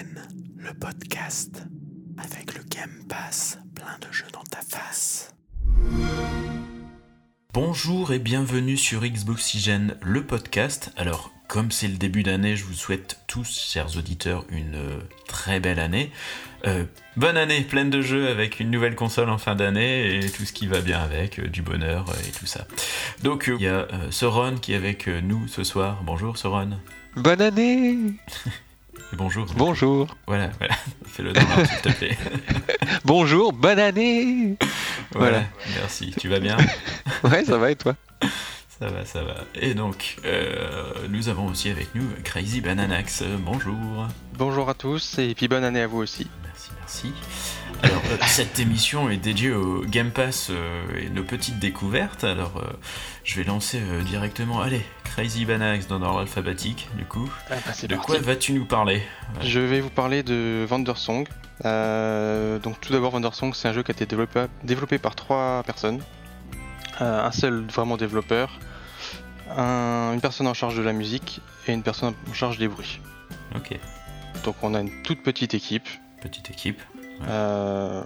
Gen, le podcast avec le Game Pass, plein de jeux dans ta face. Bonjour et bienvenue sur Xboxygène, le podcast. Alors, comme c'est le début d'année, je vous souhaite tous, chers auditeurs, une euh, très belle année. Euh, bonne année, pleine de jeux avec une nouvelle console en fin d'année et tout ce qui va bien avec, euh, du bonheur euh, et tout ça. Donc, euh, il y a euh, Soron qui est avec euh, nous ce soir. Bonjour Soron. Bonne année bonjour. Bonjour Voilà, voilà. Fais-le dans l'ordre, s'il te plaît. Bonjour, bonne année Voilà. Voilà. Merci. Tu vas bien? Ouais, ça va et toi? Ça va, ça va. Et donc, euh, nous avons aussi avec nous Crazy Bananax. Bonjour. Bonjour à tous et puis bonne année à vous aussi. Merci, merci. Alors, euh, cette émission est dédiée au Game Pass euh, et nos petites découvertes. Alors, euh, je vais lancer euh, directement. Allez, Crazy Bananax dans l'ordre alphabétique, du coup. Ah bah, De parti. quoi vas-tu nous parler? Je vais vous parler de Wandersong. Euh, donc tout d'abord Wandersong c'est un jeu qui a été développé, développé par trois personnes. Euh, un seul vraiment développeur, un- une personne en charge de la musique et une personne en charge des bruits. Ok, Donc on a une toute petite équipe petite équipe. Euh,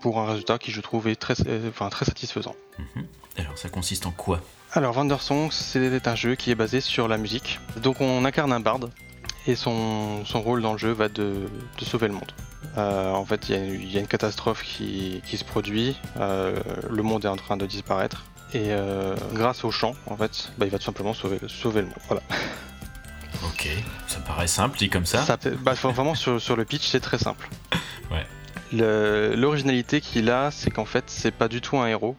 pour un résultat qui je trouve est très, euh, enfin, très satisfaisant. Mhm. Alors, ça consiste en quoi? Alors Wandersong c'est un jeu qui est basé sur la musique. Donc on incarne un barde et son, son rôle dans le jeu va de, de sauver le monde. Euh, en fait il y, a une- il y a une catastrophe qui, qui se produit, euh, le monde est en train de disparaître et euh, grâce au chant en fait bah, il va tout simplement sauver, sauver le monde. Voilà. Ok, ça paraît simple, dit comme ça. Ça bah, vraiment sur, sur le pitch c'est très simple. Ouais. L'originalité qu'il a c'est qu'en fait c'est pas du tout un héros,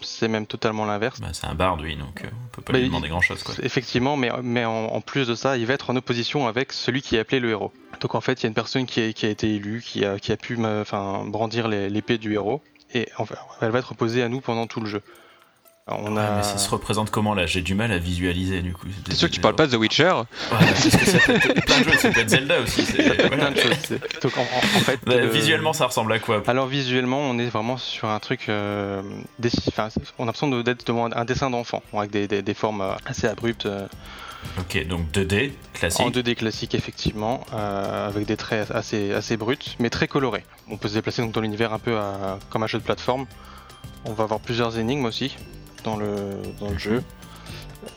c'est même totalement l'inverse. Bah, c'est un barde, oui, donc euh, on peut pas Bah, lui demander grand-chose, quoi. Effectivement, mais, mais en, en plus de ça, il va être en opposition avec celui qui est appelé le héros. Donc en fait, il y a une personne qui a, qui a été élue, qui a, qui a pu enfin, brandir l'épée du héros, et enfin, elle va être opposée à nous pendant tout le jeu. Alors, on Ouais, a... mais ça se représente comment là? J'ai du mal à visualiser du coup. C'est sûr que tu parles pas de The Witcher Ouais, parce que ça peut être plein de jeux, ça peut être Zelda aussi. voilà. plein de choses. c'est- Donc en, en- en fait, Bah, euh, Visuellement, ça ressemble à quoi? Alors visuellement, on est vraiment sur un truc. euh, enfin, on a l'impression d'être devant un dessin d'enfant, avec des, des- des formes euh, assez abruptes. euh, Ok, donc 2D, classique. En 2D classique, effectivement, euh, avec des traits assez, assez bruts, mais très colorés. On peut se déplacer donc dans l'univers un peu à- comme un jeu de plateforme. On va avoir plusieurs énigmes aussi dans le, dans le jeu.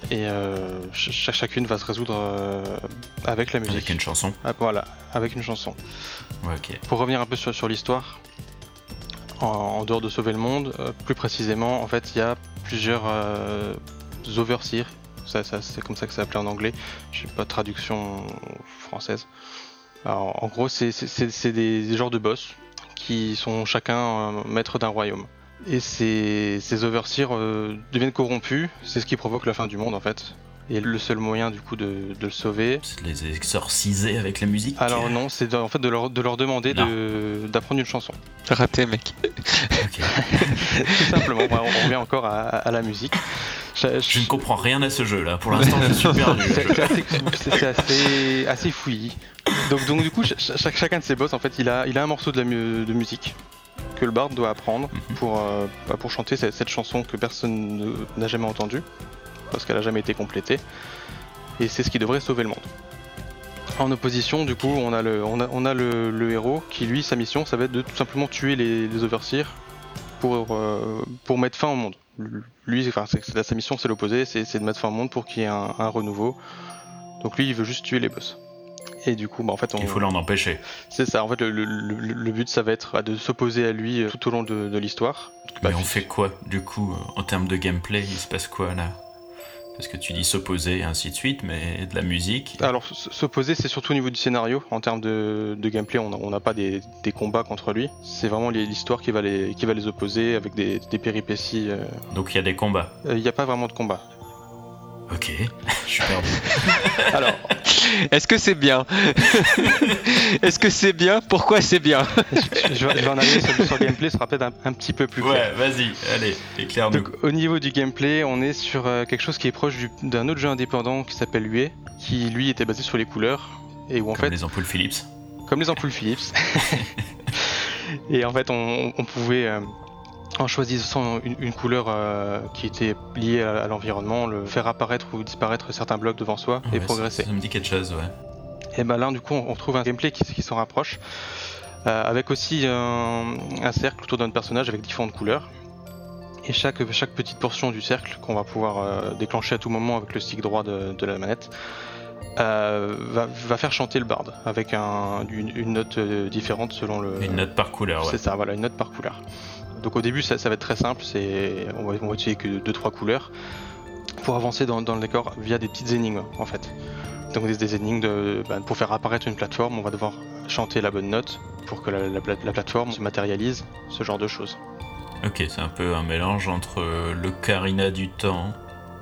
Et euh, ch- ch- chacune va se résoudre euh, avec la musique. Avec une chanson. Ah, voilà, avec une chanson. Pour revenir un peu sur, sur l'histoire, en, en dehors de sauver le monde, euh, plus précisément, en fait, il y a plusieurs euh, overseers. Ça, ça, c'est comme ça que c'est appelé en anglais. Je sais pas de traduction française. Alors, en gros, c'est, des, des genres de boss qui sont chacun maître d'un royaume. Et ces, ces overseers euh, deviennent corrompus. C'est ce qui provoque la fin du monde, en fait. Et le seul moyen, du coup, de, de le sauver, C'est de les exorciser avec la musique. alors non, c'est de- en fait de leur, de leur demander Non. de- d'apprendre une chanson. Raté, mec. Ok. Tout simplement, Voilà, on revient encore à, à la musique. Je- Je ne comprends rien à ce jeu là. Pour l'instant, je suis perdu. C'est c'est assez, c'est- c'est assez, assez fouillis. Donc, donc du coup, ch- ch- chacun de ces boss, en fait, il a, il a un morceau de, la mu- de musique que le bard doit apprendre Mhm. pour, euh, bah, pour chanter cette, cette chanson que personne ne- n'a jamais entendue, parce qu'elle n'a jamais été complétée. Et c'est ce qui devrait sauver le monde. En opposition, du coup, on a le, on a, on a le, le héros qui, lui, sa mission, ça va être de tout simplement tuer les, les overseers pour, euh, pour mettre fin au monde. Lui, enfin, sa mission, c'est l'opposé, c'est c'est de mettre fin au monde pour qu'il y ait un, un renouveau. Donc lui, il veut juste tuer les boss. Et du coup, bah, en fait, on, Il faut l'en empêcher. c'est ça. En fait, le, le- le- le but, ça va être de s'opposer à lui euh, tout au long de, de l'histoire. Mais Bah, on puis- fait quoi du coup euh, en termes de gameplay Il se passe quoi là? Parce que tu dis s'opposer et ainsi de suite, mais de la musique. Alors, s'opposer, c'est surtout au niveau du scénario. En termes de, de gameplay, on n'a on pas des, des combats contre lui. C'est vraiment l'histoire qui, va les- qui va les opposer avec des, des péripéties. euh. Donc il y a des combats. Euh, Il n'y a pas vraiment de combat. Ok, je suis perdu. Alors, Est-ce que c'est bien? Est-ce que c'est bien? Pourquoi c'est bien? Je, je vais je vais en arriver sur, sur le gameplay, ce sera peut-être un, un petit peu plus clair. Ouais, vas-y, allez, éclaire-nous. Donc au niveau du gameplay, on est sur euh, quelque chose qui est proche du- d'un autre jeu indépendant qui s'appelle UE, qui lui était basé sur les couleurs et où en Comme fait, les ampoules Philips. comme les ampoules Philips, et en fait on, on pouvait euh, en choisissant une, une couleur euh, qui était liée à, à l'environnement, le faire apparaître ou disparaître certains blocs devant soi et progresser. Ça, ça me dit quelque chose, ouais. Et ben là, du coup, on trouve un gameplay qui, qui s'en rapproche, euh, avec aussi un, un cercle autour d'un personnage avec différentes couleurs. Et chaque, chaque petite portion du cercle qu'on va pouvoir euh, déclencher à tout moment avec le stick droit de, de la manette va, va faire chanter le bard avec un, une, une note différente selon le. Une note par couleur, ouais. C'est ça, voilà, une note par couleur. Donc au début, ça, ça va être très simple, c'est on va, on va utiliser que 2-3 couleurs pour avancer dans, dans le décor via des petites énigmes en fait. Donc des, des énigmes de, bah, pour faire apparaître une plateforme, on va devoir chanter la bonne note pour que la, la, la plateforme se matérialise, ce genre de choses. Ok, c'est un peu un mélange entre le Karina du temps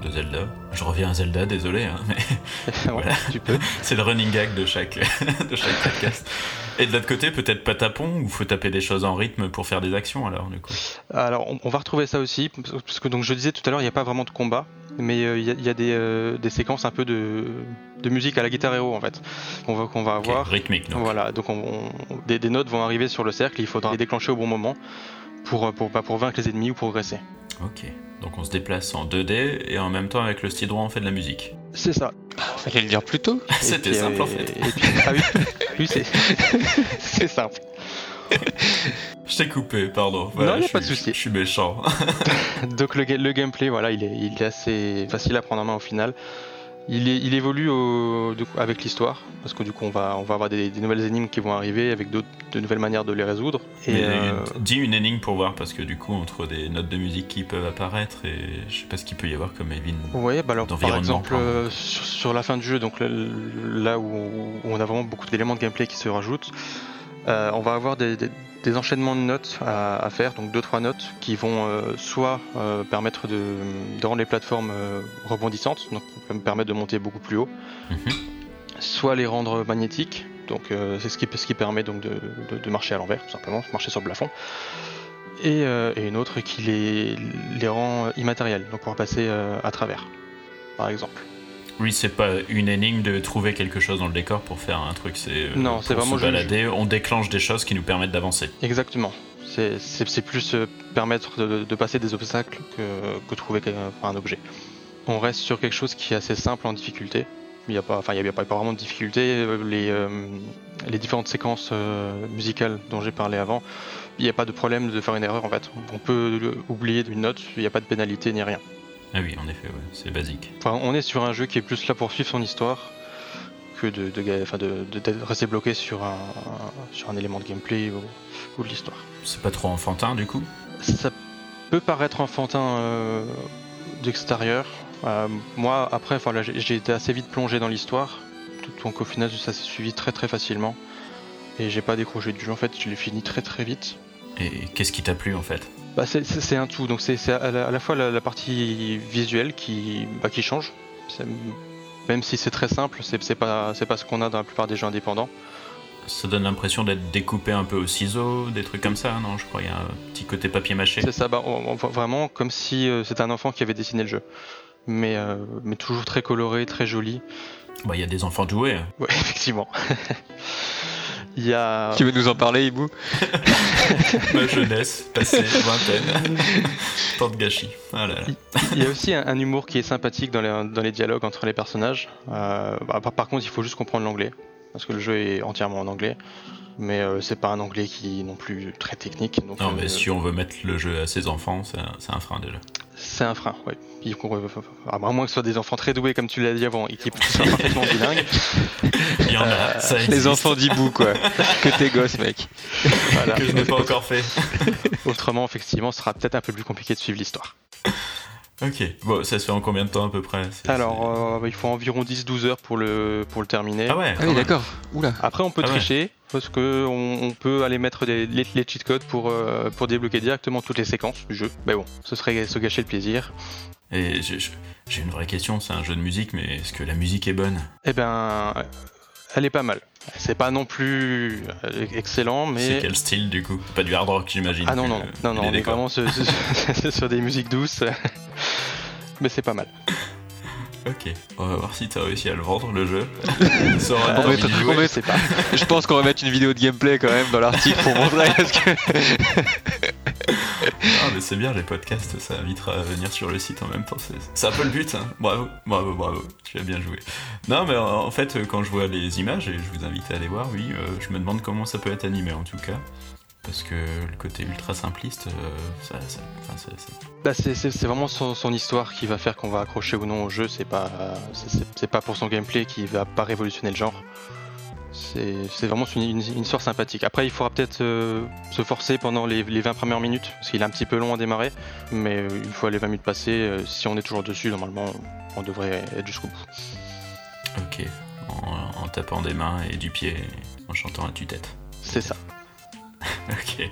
de Zelda. Je reviens à Zelda, désolé, hein, mais voilà, tu peux. c'est le running gag de chaque, de chaque podcast. Et de l'autre côté, peut-être pas tapon, ou faut taper des choses en rythme pour faire des actions alors, du coup Alors, on, on va retrouver ça aussi, parce que donc je disais tout à l'heure, il n'y a pas vraiment de combat, mais il euh, y, a, y, a des, euh, des, séquences un peu de, de, musique à la guitare héros en fait, qu'on va, qu'on va avoir. Okay, rythmique donc. Voilà, donc on, on, des, des, notes vont arriver sur le cercle, il faudra les déclencher au bon moment pour, pour, pour, pour vaincre les ennemis ou progresser. Ok. Donc on se déplace en 2D et en même temps avec le style droit on fait de la musique. C'est ça. Fallait le dire plus tôt. C'était simple euh, en fait. Et puis, ah oui, oui c'est simple. Je t'ai coupé, pardon. Voilà, non, a pas de souci. Je suis méchant. Donc le, le, gameplay, voilà, il est, il est assez facile à prendre en main au final. Il, est, il évolue au, coup, avec l'histoire, parce que du coup on va, on va avoir des, des, nouvelles énigmes qui vont arriver avec de nouvelles manières de les résoudre. Et Mais, euh... Dis une énigme pour voir, parce que du coup entre des notes de musique qui peuvent apparaître et je sais pas ce qu'il peut y avoir comme Evin. Ouais, bah alors par exemple euh, sur, sur, la fin du jeu, donc là, là où, où, on a vraiment beaucoup d'éléments de gameplay qui se rajoutent, euh, on va avoir des, des, des, enchaînements de notes à, à faire, donc 2-3 notes qui vont euh, soit euh, permettre de, de, rendre les plateformes euh, rebondissantes, donc me permettre de monter beaucoup plus haut, mm -hmm. soit les rendre magnétiques, donc c'est ce qui, ce qui permet donc de, de, de marcher à l'envers, tout simplement, marcher sur le plafond. Et, et, une autre qui les, les rend immatériels, donc pouvoir passer à travers, par exemple. Oui, c'est pas une énigme de trouver quelque chose dans le décor pour faire un truc, c'est non, c'est vraiment se balader, on déclenche des choses qui nous permettent d'avancer. Exactement. C'est plus euh, permettre de, de, passer des obstacles que, que trouver un objet. On reste sur quelque chose qui est assez simple en difficulté. Il n'y a pas, enfin, il y a pas, pas vraiment de difficulté. Les, euh, les différentes séquences euh, musicales dont j'ai parlé avant, il n'y a pas de problème de faire une erreur en fait. On peut oublier une note, il n'y a pas de pénalité ni rien. Ah oui, en effet, ouais, c'est basique. Enfin, on est sur un jeu qui est plus là pour suivre son histoire que de, de, de, rester bloqué sur un, sur un élément de gameplay ou, ou de l'histoire. C'est pas trop enfantin du coup? Ça peut paraître enfantin euh, d'extérieur. Euh, moi, après, j'ai été assez vite plongé dans l'histoire, donc au final, ça s'est suivi très très facilement. Et j'ai pas décroché du jeu, en fait, je l'ai fini très très vite. Et qu'est-ce qui t'a plu en fait? Bah c'est un tout, donc c'est à, à, la fois la, la partie visuelle qui, bah, qui change, même si c'est très simple, c'est pas, pas ce qu'on a dans la plupart des jeux indépendants. Ça donne l'impression d'être découpé un peu au ciseau, des trucs comme ça, non? Je crois qu'il y a un petit côté papier mâché. C'est ça, bah, on, on, vraiment comme si euh, c'était un enfant qui avait dessiné le jeu, mais, euh, mais toujours très coloré, très joli. Bah il y a des enfants doués. Ouais, effectivement. Il y a... Tu veux nous en parler, Hibou Ma jeunesse, passée, vingtaine. Tant de gâchis. Voilà. Il y a aussi un, un, humour qui est sympathique dans les, dans les dialogues entre les personnages. Euh, bah, par, par, contre, il faut juste comprendre l'anglais. Parce que le jeu est entièrement en anglais. Mais euh, c'est pas un anglais qui est non plus très technique. Donc, non, mais euh, si on veut mettre le jeu à ses enfants, c'est un, un frein déjà. C'est un frein, oui. À moins que ce soit des enfants très doués, comme tu l'as dit avant, et qui soient parfaitement bilingues. Il y en a, ça existe. Les enfants d'Ibou, quoi. que tes gosses, mec. Voilà. Que je n'ai pas encore fait. Autrement, effectivement, ce sera peut-être un peu plus compliqué de suivre l'histoire. Ok, bon, ça se fait en combien de temps à peu près? Alors, euh, il faut environ 10-12 heures pour le, pour le terminer. Ah ouais, ah oui, d'accord. Oula. Après, on peut ah tricher, ouais. parce qu'on on peut aller mettre des, les, les, cheat codes pour, euh, pour débloquer directement toutes les séquences du jeu. Mais bon, ce serait se gâcher le plaisir. Et j'ai une vraie question, c'est un jeu de musique, mais est-ce que la musique est bonne? Eh ben, elle est pas mal. C'est pas non plus euh, excellent, mais. C'est quel style du coup? Pas du hard rock, j'imagine. Ah non, non, non, non, on est vraiment sur, sur, des musiques douces. mais c'est pas mal. Ok, on va voir si t'as réussi à le vendre le jeu. on va mettre, on pas. Je pense qu'on va mettre une vidéo de gameplay quand même dans l'article pour montrer parce que Ah, mais c'est bien les podcasts, ça invitera à venir sur le site en même temps. C'est un peu le but, hein. Bravo, bravo, bravo. Tu as bien joué. Non, mais en fait, quand je vois les images, et je vous invite à aller voir, oui, euh, je me demande comment ça peut être animé en tout cas. Parce que le côté ultra simpliste, euh, ça, ça- ça- Bah, c'est- vraiment son, histoire qui va faire qu'on va accrocher ou non au jeu. C'est pas, c'est pas pour son gameplay qui va pas révolutionner le genre. C'est vraiment une, une- une histoire sympathique. Après, il faudra peut-être euh, se forcer pendant les, les 20 premières minutes, parce qu'il est un petit peu long à démarrer. Mais euh, une fois les 20 minutes passées, euh, si on est toujours dessus, normalement, on devrait être jusqu'au bout. Ok, en, en tapant des mains et du pied, en chantant à tue-tête. C'est ça. Ok.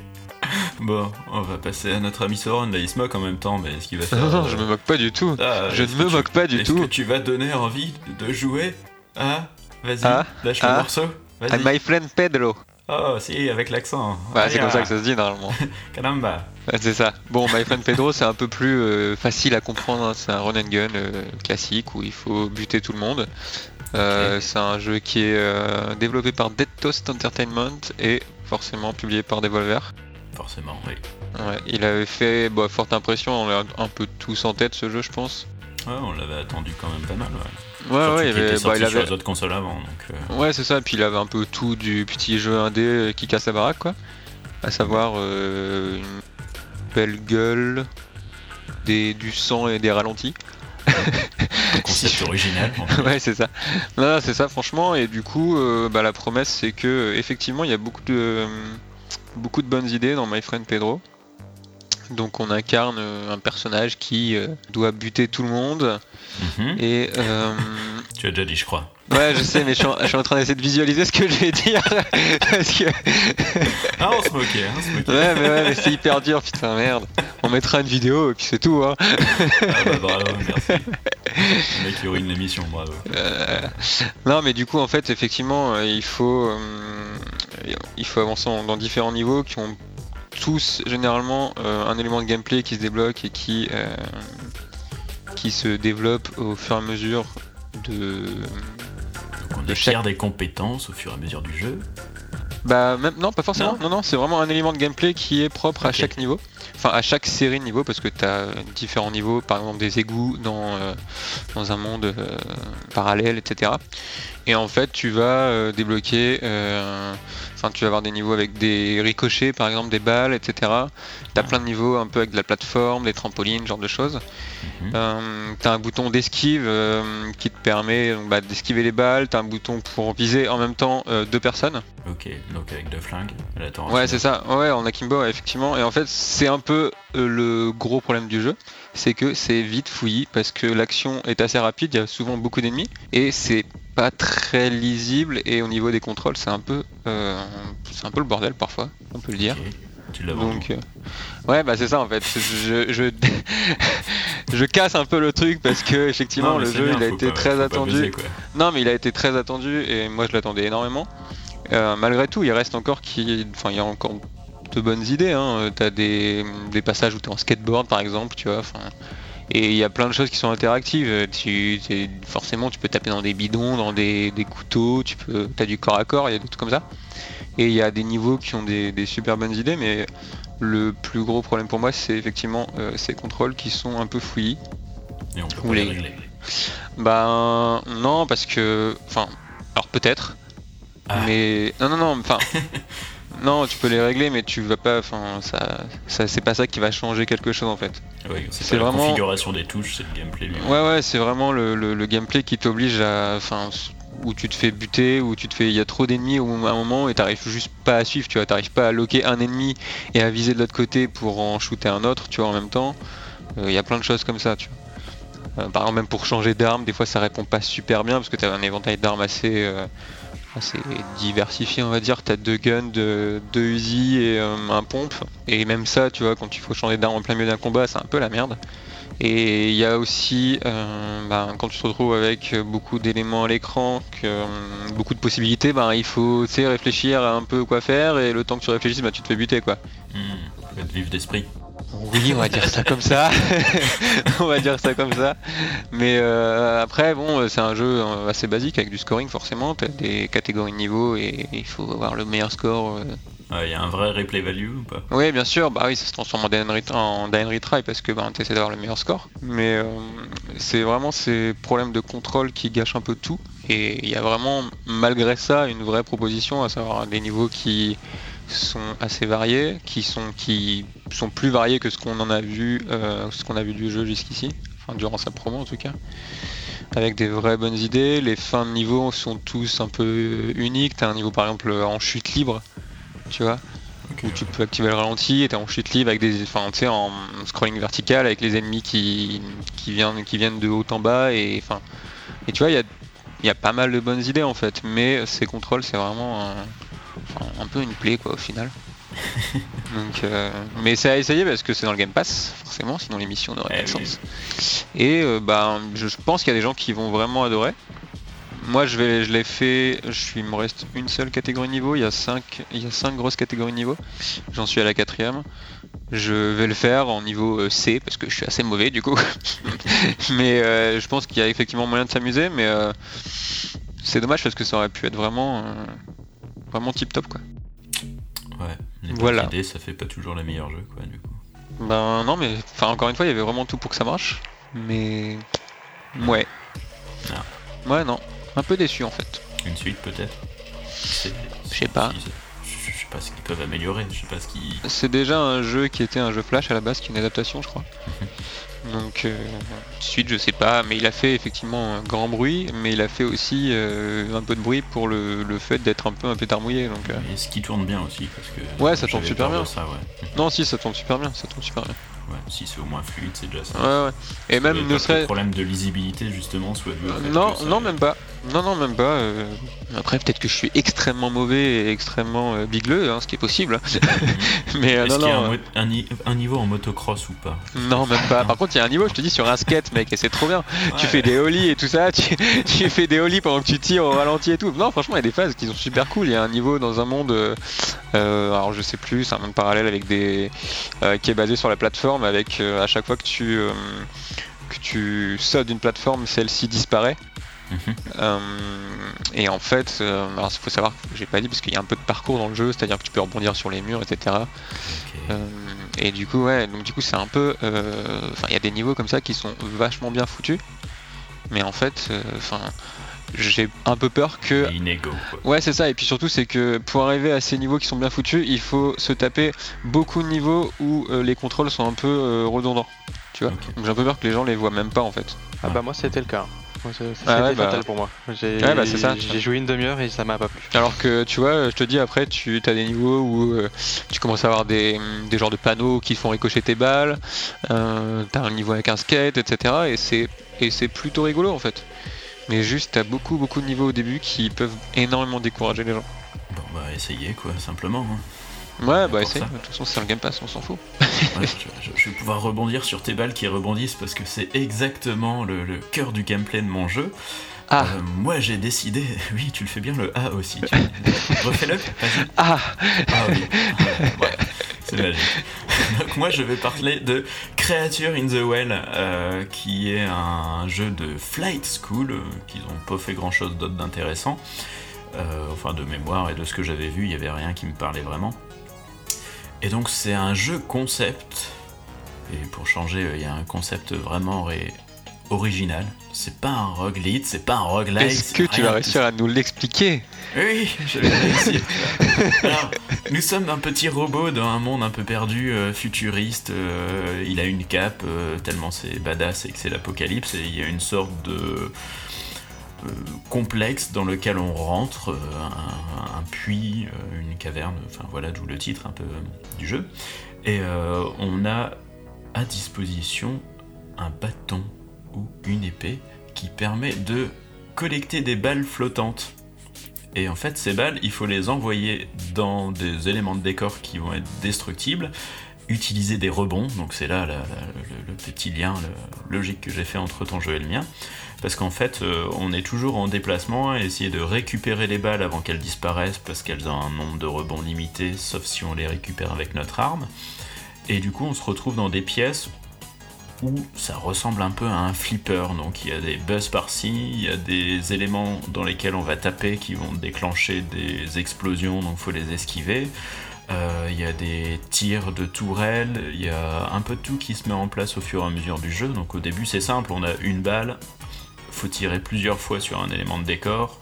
Bon, on va passer à notre ami Sauron. Là, il se moque en même temps, mais est-ce qu'il va faire. Non, non, je me moque pas du tout. ah, Je est-ce ne me tu- moque pas du Est-ce tout. que tu vas donner envie de jouer Ah, vas-y, Ah, lâche le ah, morceau. Vas-y. my friend Pedro. Oh, si, avec l'accent. Bah, c'est comme ça que ça se dit normalement. Caramba. C'est ça. Bon, My Friend Pedro, c'est un peu plus euh, facile à comprendre. hein. C'est un run and gun euh, classique où il faut buter tout le monde. Euh, C'est un jeu qui est développé par Dead Toast Entertainment et forcément publié par Devolver. Forcément, oui. Ouais, il avait fait bah, forte impression, on l'a un peu tous en tête ce jeu, je pense. Ouais, on l'avait attendu quand même pas mal. Ouais, Ouais, Surtout ouais, il avait, était bah, sorti il sur avait, les autres consoles avant. Donc, euh, Ouais, c'est ça. Puis il avait un peu tout du petit jeu indé qui casse la baraque, quoi. À savoir euh, une belle gueule, des, du sang et des ralentis. concept original. en ouais, c'est ça. Non, non, c'est ça, franchement. Et du coup, euh, bah, la promesse, c'est que euh, effectivement, il y a beaucoup de euh, beaucoup de bonnes idées dans My Friend Pedro. Donc, on incarne euh, un personnage qui euh, doit buter tout le monde. Mhm. Et euh, Tu as déjà dit, je crois. ouais, je sais, mais je suis en, je suis en train d'essayer de visualiser ce que je vais dire parce que Ah, on se moquait, hein, on se moquait. Ouais, mais ouais, mais c'est hyper dur, putain, merde. On mettra une vidéo et puis c'est tout, hein. Ah, bah, bravo, merci. Le mec qui ruine l'émission, bravo. Euh, Non, mais du coup, en fait, effectivement, il faut, euh, il faut avancer dans différents niveaux qui ont tous généralement euh, un élément de gameplay qui se débloque et qui, euh, qui se développe au fur et à mesure de. Donc, on De chaque- des compétences au fur et à mesure du jeu. Bah, même, non, pas forcément. Non, non, c'est vraiment un élément de gameplay qui est propre à chaque niveau. Enfin, à chaque série de niveaux, parce que tu as différents niveaux, par exemple des égouts dans, euh, dans un monde parallèle, etc. Et en fait, tu vas euh, débloquer. euh, Enfin, tu vas avoir des niveaux avec des ricochets, par exemple, des balles, etc. T'as plein de niveaux un peu avec de la plateforme, des trampolines, ce genre de choses. Mhm. Euh, t'as un bouton d'esquive qui te permet bah, d'esquiver les balles. T'as un bouton pour viser en même temps deux personnes. Ok, donc avec deux flingues. Ouais, c'est ça. Ouais, en akimbo, effectivement. Et en fait, c'est un peu le gros problème du jeu, c'est que c'est vite fouillis parce que l'action est assez rapide. Il y a souvent beaucoup d'ennemis et c'est pas très lisible. Et au niveau des contrôles, c'est un peu, euh, c'est un peu le bordel parfois, on peut le dire. Tu. Donc, euh, ouais, bah c'est ça en fait. Je, je, je casse un peu le truc parce que effectivement Non, le jeu bien, il a été pas- très attendu. abuser. Non, mais il a été très attendu et moi je l'attendais énormément. Euh, malgré tout, il reste encore qui, enfin, il y a encore de bonnes idées. Hein. T'as des, des passages où t'es en skateboard par exemple, tu vois. enfin, Et il y a plein de choses qui sont interactives. Euh, Tu, forcément, tu peux taper dans des bidons, dans des, des couteaux. Tu peux, t'as du corps à corps. Il y a des trucs comme ça. Et il y a des niveaux qui ont des, des super bonnes idées, mais le plus gros problème pour moi, c'est effectivement euh, ces contrôles qui sont un peu fouillis. Et on peut pas les- régler. Ben non, parce que, enfin, alors peut-être, Ah. mais non, non, non, enfin, non, tu peux les régler, mais tu vas pas, enfin, ça, ça c'est pas ça qui va changer quelque chose en fait. Oui, c'est la vraiment- configuration des touches, c'est le gameplay lui. Ouais, ouais, c'est vraiment le, le- le gameplay qui t'oblige à, enfin, où tu te fais buter, où tu te fais, il y a trop d'ennemis au à un moment et t'arrives juste pas à suivre, tu vois, t'arrives pas à loquer un ennemi et à viser de l'autre côté pour en shooter un autre, tu vois, en même temps. Euh, Il y a plein de choses comme ça, tu vois. Euh, par exemple, même pour changer d'arme, des fois ça répond pas super bien parce que t'as un éventail d'armes assez, euh, assez diversifié, on va dire. T'as deux guns, deux, deux Uzi et euh, un pompe. Et même ça, tu vois, quand il faut changer d'arme en plein milieu d'un combat, c'est un peu la merde. Et il y a aussi, euh, ben, quand tu te retrouves avec beaucoup d'éléments à l'écran, euh, beaucoup de possibilités, ben, il faut réfléchir un peu quoi faire et le temps que tu réfléchisses, ben, tu te fais buter quoi. Faut être vif d'esprit. Oui, on va dire ça comme ça. on va dire ça comme ça. Mais euh, après, bon, c'est un jeu euh, assez basique avec du scoring forcément. T'as des catégories de niveau et il faut avoir le meilleur score euh, Il y a un vrai replay value ou pas? Oui, bien sûr, bah oui, ça se transforme en die and retry parce que bah, tu essaies d'avoir le meilleur score. Mais euh, c'est vraiment ces problèmes de contrôle qui gâchent un peu tout. Et il y a vraiment, malgré ça, une vraie proposition, à savoir des niveaux qui sont assez variés, qui sont, qui sont plus variés que ce qu'on en a vu, euh, ce qu'on a vu du jeu jusqu'ici, enfin durant sa promo en tout cas avec des vraies bonnes idées. Les fins de niveau sont tous un peu uniques. T'as un niveau par exemple en chute libre, tu vois, où tu peux activer le ralenti et t'es en chute libre avec des, enfin tu sais, en scrolling vertical avec les ennemis qui, qui viennent, qui viennent de haut en bas et enfin, et tu vois, il y a, y a pas mal de bonnes idées en fait, mais ces contrôles c'est vraiment un, un peu une plaie quoi au final. Donc, euh, mais c'est à essayer parce que c'est dans le Game Pass, forcément, sinon l'émission n'aurait pas de Eh sens. Et euh, bah, je pense qu'il y a des gens qui vont vraiment adorer. Moi, je, vais, je l'ai fait, je suis, il me reste une seule catégorie niveau, il y a cinq, il y a cinq grosses catégories niveau. J'en suis à la quatrième. Je vais le faire en niveau euh, C parce que je suis assez mauvais du coup. mais euh, je pense qu'il y a effectivement moyen de s'amuser, mais c'est dommage parce que ça aurait pu être vraiment, vraiment tip top quoi. Ouais, les Voilà. idées, ça fait pas toujours les meilleurs jeux, quoi, du coup. Ben non, mais enfin encore une fois, il y avait vraiment tout pour que ça marche, mais ouais, Ah. ouais non, un peu déçu en fait. Une suite, peut-être Je sais pas. Je sais pas ce qu'ils peuvent améliorer, je sais pas ce qu'ils... C'est déjà un jeu qui était un jeu Flash à la base, qui est une adaptation, je crois. Donc euh, suite, je sais pas, mais il a fait effectivement un grand bruit, mais il a fait aussi euh, un peu de bruit pour le, le fait d'être un peu un pétard mouillé. Donc euh, Et ce qui tourne bien aussi, parce que... Ouais, ça tourne super bien. Ça, ouais. non, si ça tourne super bien, ça tourne super bien. ouais, si c'est au moins fluide, c'est déjà ça. Ouais, ouais. Et même Euh, ne serait problème de lisibilité, justement, soit fait Non, non, même pas. Non, non, même pas. euh, Après, peut-être que je suis extrêmement mauvais et extrêmement euh, bigleux, hein, ce qui est possible. Mais euh, Est-ce non, qu'il y a un, euh, un ni- un niveau en motocross ou pas? Non, même pas. Par contre, il y a un niveau, je te dis, sur un skate, mec, et c'est trop bien. Tu fais des ollies et tout ça, tu, tu fais des ollies pendant que tu tires au ralenti et tout. Non, franchement, il y a des phases qui sont super cool. Il y a un niveau dans un monde, alors je sais plus, c'est un monde parallèle avec des, qui est basé sur la plateforme, avec à chaque fois que tu, que tu sautes d'une plateforme, celle-ci disparaît. Euh, et en fait, euh, alors il faut savoir, que j'ai pas dit parce qu'il y a un peu de parcours dans le jeu, c'est-à-dire que tu peux rebondir sur les murs, etc. Euh, et du coup, ouais, donc du coup, c'est un peu, euh, enfin, il y a des niveaux comme ça qui sont vachement bien foutus, mais en fait, euh, enfin, j'ai un peu peur que Inégo, quoi. Ouais, c'est ça. Et puis surtout, c'est que pour arriver à ces niveaux qui sont bien foutus, il faut se taper beaucoup de niveaux où euh, les contrôles sont un peu euh, redondants. Tu vois? Donc j'ai un peu peur que les gens les voient même pas en fait. Ah bah moi c'était le cas. Ça- Ah C'était ouais, bah- fatal pour moi. J'ai Ouais, bah, c'est ça. j'ai joué une demi-heure et ça m'a pas plu. Alors que tu vois, je te dis après, tu as des niveaux où euh, tu commences à avoir des, des genres de panneaux qui font ricocher tes balles. Euh, t'as un niveau avec un skate, etc. Et c'est et c'est plutôt rigolo en fait. Mais juste, t'as beaucoup beaucoup de niveaux au début qui peuvent énormément décourager les gens. Bon, bah, essayez, quoi, simplement. hein. Ouais, bah essaye. ça. De toute façon, c'est un Game Pass, on s'en fout. Ouais, je, je- je vais pouvoir rebondir sur tes balles qui rebondissent parce que c'est exactement le, le cœur du gameplay de mon jeu. Ah. Euh, moi j'ai décidé, oui tu le fais bien le A aussi, tu... refais-le. Ah Ah oui, Ouais, ouais, c'est magique. Donc moi je vais parler de Creature in the Well, euh, qui est un jeu de Flight School, euh, qu'ils n'ont pas fait grand chose d'autre d'intéressant. Euh, enfin de mémoire et de ce que j'avais vu, il n'y avait rien qui me parlait vraiment. Et donc c'est un jeu concept, et pour changer, euh, il y a un concept vraiment ré- original. C'est pas un roguelite, c'est pas un roguelike. Est-ce que tu vas réussir à nous l'expliquer? Oui, je vais réussir. Alors, nous sommes un petit robot dans un monde un peu perdu, euh, futuriste. euh, il a une cape, euh, tellement c'est badass et que c'est l'apocalypse. Et il y a une sorte de complexe dans lequel on rentre, euh, un, puits, euh, une caverne, enfin voilà d'où le titre un peu euh, du jeu. Et euh, on a à disposition un bâton ou une épée qui permet de collecter des balles flottantes. Et en fait, ces balles, il faut les envoyer dans des éléments de décor qui vont être destructibles, utiliser des rebonds, donc c'est là le, petit lien logique que j'ai fait entre ton jeu et le mien, parce qu'en fait, euh, on est toujours en déplacement à essayer de récupérer les balles avant qu'elles disparaissent, parce qu'elles ont un nombre de rebonds limité, sauf si on les récupère avec notre arme. Et du coup, on se retrouve dans des pièces où ça ressemble un peu à un flipper. Donc il y a des buzz par-ci, il y a des éléments dans lesquels on va taper qui vont déclencher des explosions, donc faut les esquiver. Euh, Il y a des tirs de tourelles, il y a un peu de tout qui se met en place au fur et à mesure du jeu. Donc au début c'est simple, on a une balle, faut tirer plusieurs fois sur un élément de décor.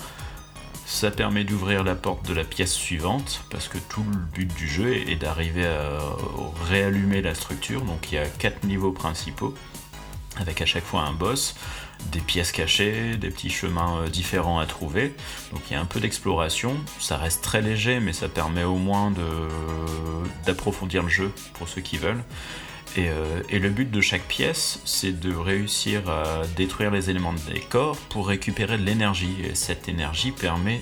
Ça permet d'ouvrir la porte de la pièce suivante, parce que tout le but du jeu est d'arriver à réallumer la structure. Donc il y a quatre niveaux principaux, avec à chaque fois un boss, des pièces cachées, des petits chemins euh, différents à trouver. Donc il y a un peu d'exploration. Ça reste très léger, mais ça permet au moins d'approfondir le jeu pour ceux qui veulent. Et, euh, et, le but de chaque pièce, c'est de réussir à détruire les éléments de décor pour récupérer de l'énergie. Et cette énergie permet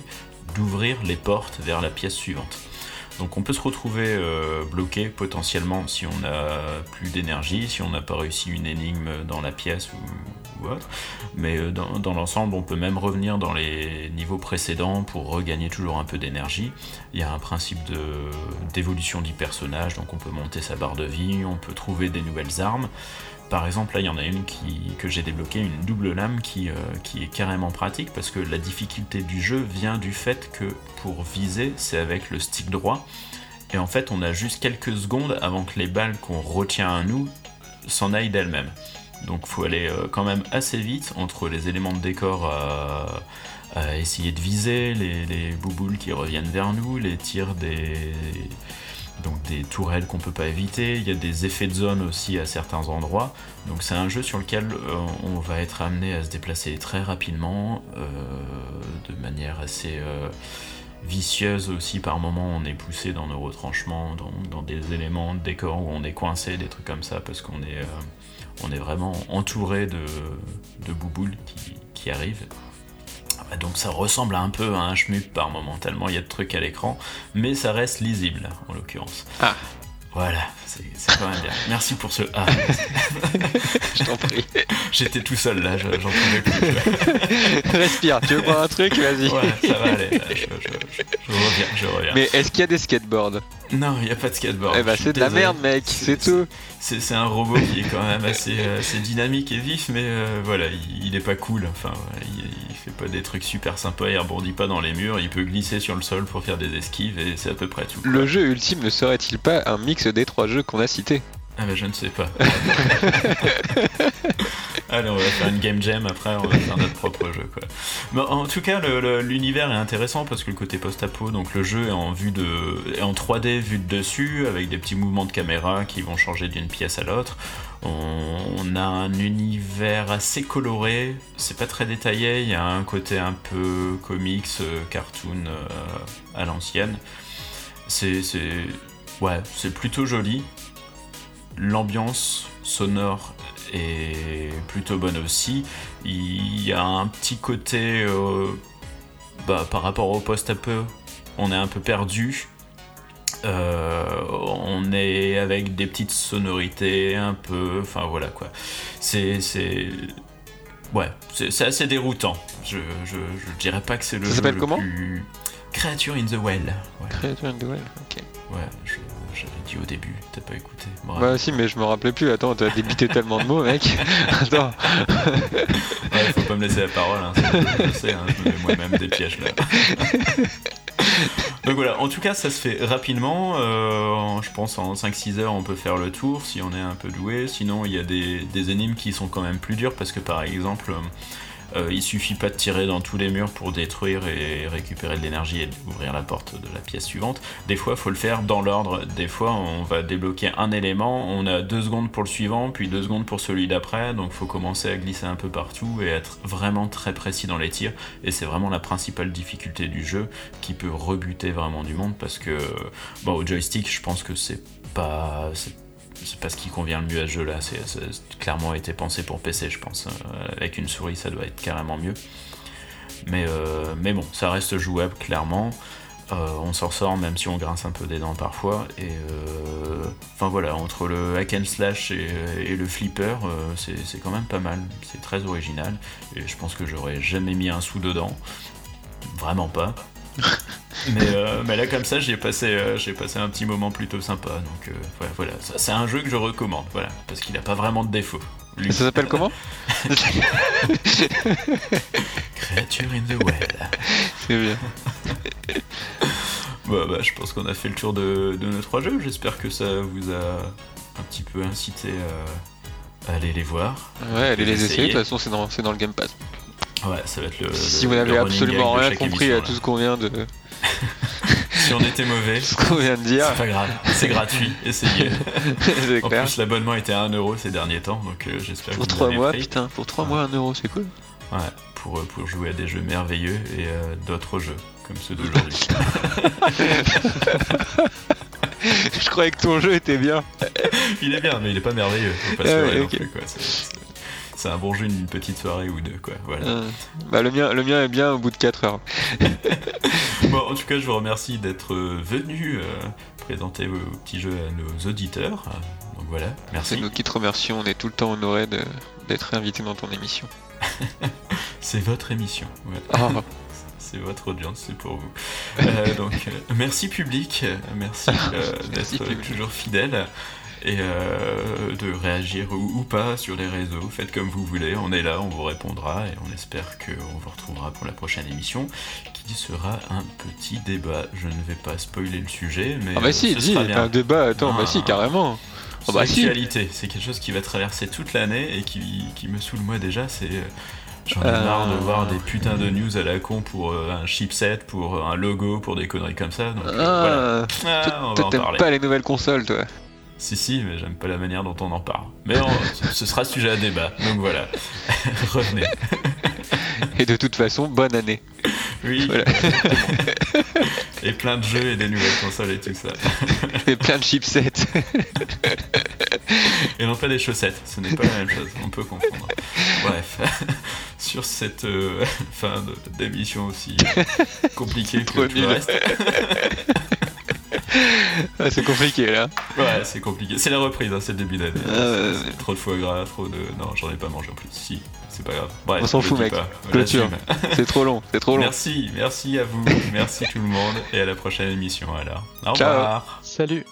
d'ouvrir les portes vers la pièce suivante. Donc on peut se retrouver euh, bloqué potentiellement si on n'a plus d'énergie, si on n'a pas réussi une énigme dans la pièce ou, autre. Mais euh, dans l'ensemble, on peut même revenir dans les niveaux précédents pour regagner toujours un peu d'énergie. Il y a un principe d'évolution du personnage, donc on peut monter sa barre de vie, on peut trouver des nouvelles armes. Par exemple, là, il y en a une qui, que j'ai débloquée, une double lame qui, euh, qui, est carrément pratique parce que la difficulté du jeu vient du fait que pour viser, c'est avec le stick droit. Et en fait, on a juste quelques secondes avant que les balles qu'on retient à nous s'en aillent d'elles-mêmes. Donc, faut aller euh, quand même assez vite entre les éléments de décor à, à essayer de viser, les, les bouboules qui reviennent vers nous, les tirs des donc des tourelles qu'on peut pas éviter, il y a des effets de zone aussi à certains endroits. Donc c'est un jeu sur lequel euh, on va être amené à se déplacer très rapidement, euh, de manière assez euh, vicieuse aussi par moments on est poussé dans nos retranchements, dans, des éléments de décor où on est coincé, des trucs comme ça, parce qu'on est, vraiment entouré de, de bouboules qui arrivent. Donc ça ressemble un peu à un schmuck par moment, tellement il y a de trucs à l'écran, mais ça reste lisible en l'occurrence. Ah. Voilà, c'est quand même bien. Merci pour ce Ah. je t'en prie. J'étais tout seul là, j'en pouvais plus. Respire, tu veux boire un truc Vas-y. Ouais, ça va aller, là, je, je, je, je, reviens, je reviens. Mais est-ce qu'il y a des skateboards? Non, il n'y a pas de skateboard. Eh bah c'est de la merde mec, c'est tout. C'est un robot qui est quand même assez, assez dynamique et vif, mais euh, voilà, il, il, est pas cool. Enfin, il, il fait pas des trucs super sympas, il rebondit pas dans les murs, il peut glisser sur le sol pour faire des esquives et c'est à peu près tout. Le jeu ultime ne serait-il pas un mix des trois jeux qu'on a cités? Ah bah je ne sais pas. Allez, on va faire une game jam après, on va faire notre propre jeu. Mais en tout cas, l'univers est intéressant parce que le côté post-apo, donc le jeu est en vue de, est en 3D vu de dessus avec des petits mouvements de caméra qui vont changer d'une pièce à l'autre. On, on, a un univers assez coloré, c'est pas très détaillé, il y a un côté un peu comics, euh, cartoon euh, à l'ancienne. C'est, ouais, c'est plutôt joli. L'ambiance sonore est plutôt bonne aussi. Il y a un petit côté euh, bah, par rapport au post-apo, on est un peu perdu. Euh, on est avec des petites sonorités un peu. Enfin voilà quoi. C'est. Ouais, c'est assez déroutant. Je, je, je, dirais pas que c'est le Ça jeu le comment? plus. Creature in the Well. Ouais, Creature in the Well, ok. Ouais, j'avais dit au début, t'as pas écouté. Bah si, mais je me rappelais plus. Attends, t'as débité tellement de mots, mec. Attends. Ouais, faut pas me laisser la parole, hein. je sais, hein, je me mets moi-même des pièges là. Donc voilà, en tout cas, ça se fait rapidement. Euh, je pense en 5-6 heures, on peut faire le tour si on est un peu doué. Sinon, il y a des, des énigmes qui sont quand même plus dures parce que par exemple. Euh, il suffit pas de tirer dans tous les murs pour détruire et récupérer de l'énergie et ouvrir la porte de la pièce suivante. Des fois, faut le faire dans l'ordre. Des fois, on va débloquer un élément, on a deux secondes pour le suivant, puis deux secondes pour celui d'après. Donc, faut commencer à glisser un peu partout et être vraiment très précis dans les tirs. Et c'est vraiment la principale difficulté du jeu qui peut rebuter vraiment du monde parce que, bon, au joystick, je pense que c'est pas pas ce qui convient le mieux à ce jeu-là. C'est clairement été pensé pour PC, je pense. Euh, avec une souris, ça doit être carrément mieux. Mais, euh, bon, ça reste jouable, clairement. Euh, on s'en sort même si on grince un peu des dents parfois. Et enfin voilà, entre le hack and slash et, et le flipper, c'est quand même pas mal. C'est très original. Et je pense que j'aurais jamais mis un sou dedans. Vraiment pas. mais, euh, mais, là comme ça j'ai passé euh, j'ai passé un petit moment plutôt sympa donc euh, voilà, voilà. c'est un jeu que je recommande voilà parce qu'il n'a pas vraiment de défaut Lui. ça s'appelle comment Creature in the Well c'est bien Bah, bah, je pense qu'on a fait le tour de, de nos trois jeux. J'espère que ça vous a un petit peu incité à, aller les voir. Ouais, allez les essayer. de toute façon c'est dans, c'est dans le Game Pass. Ouais, ça va être le. si le- vous n'avez absolument rien compris émission, à tout ce qu'on vient de. Si on était mauvais, ce qu'on vient de dire, c'est pas grave. C'est gratuit, essayez. c'est En clair. plus, l'abonnement était à 1€ ces derniers temps, donc euh, j'espère que Pour vous 3 l'avez mois, pris. putain, pour 3 mois 1 euro, c'est cool. Ouais, pour, euh, pour jouer à des jeux merveilleux et euh, d'autres jeux, comme ceux d'aujourd'hui. Je croyais que ton jeu était bien. il est bien, mais il est pas merveilleux. Faut pas se ouais, C'est un bon jeu d'une petite soirée ou deux, quoi. Voilà. Euh, bah le mien, le mien est bien au bout de 4 heures. Bon, en tout cas, je vous remercie d'être euh, venu euh, présenter vos petits jeux à nos auditeurs. Donc voilà, C'est merci. nous qui te remercions, on est tout le temps honorés de- d'être invité dans ton émission. C'est votre émission. Voilà. Ah, C'est votre audience, c'est pour vous. Euh, donc, merci public, merci Merci, d'être toujours fidèle et euh, de réagir ou, ou pas sur les réseaux. Faites comme vous voulez, on est là, on vous répondra et on espère qu'on vous retrouvera pour la prochaine émission qui sera un petit débat. Je ne vais pas spoiler le sujet, mais ah bah euh, si, ce dis, un débat, attends, bah Ah. si, carrément. C'est Ah bah si. c'est quelque chose qui va traverser toute l'année et qui, qui me saoule moi déjà, c'est... euh, J'en ai Euh. marre de voir des putains de news à la con pour euh, un chipset, pour un logo, pour des conneries comme ça. Donc euh, voilà. Ah, Ah, on va en parler. pas les nouvelles consoles, toi. Si, si, mais j'aime pas la manière dont on en parle. Mais on- ce sera sujet à débat, donc voilà. Revenez. Et de toute façon, bonne année. Oui. Voilà. et plein de jeux et des nouvelles consoles et tout ça. Et plein de chipsets. Et non pas des chaussettes, ce n'est pas la même chose, on peut confondre. Bref, sur cette euh, fin d'émission aussi euh, compliquée que Trop tout le reste. Ah, c'est compliqué là. Ouais, c'est compliqué. C'est la reprise, hein, c'est le début d'année. Euh, Trop de foie gras, trop de. Non, j'en ai pas mangé en plus. Si, c'est pas grave. Bref, On s'en fout, mec. Clôture. c'est trop long, c'est trop long. Merci, merci à vous, merci tout le monde et à la prochaine émission alors. Au Ciao. revoir. Salut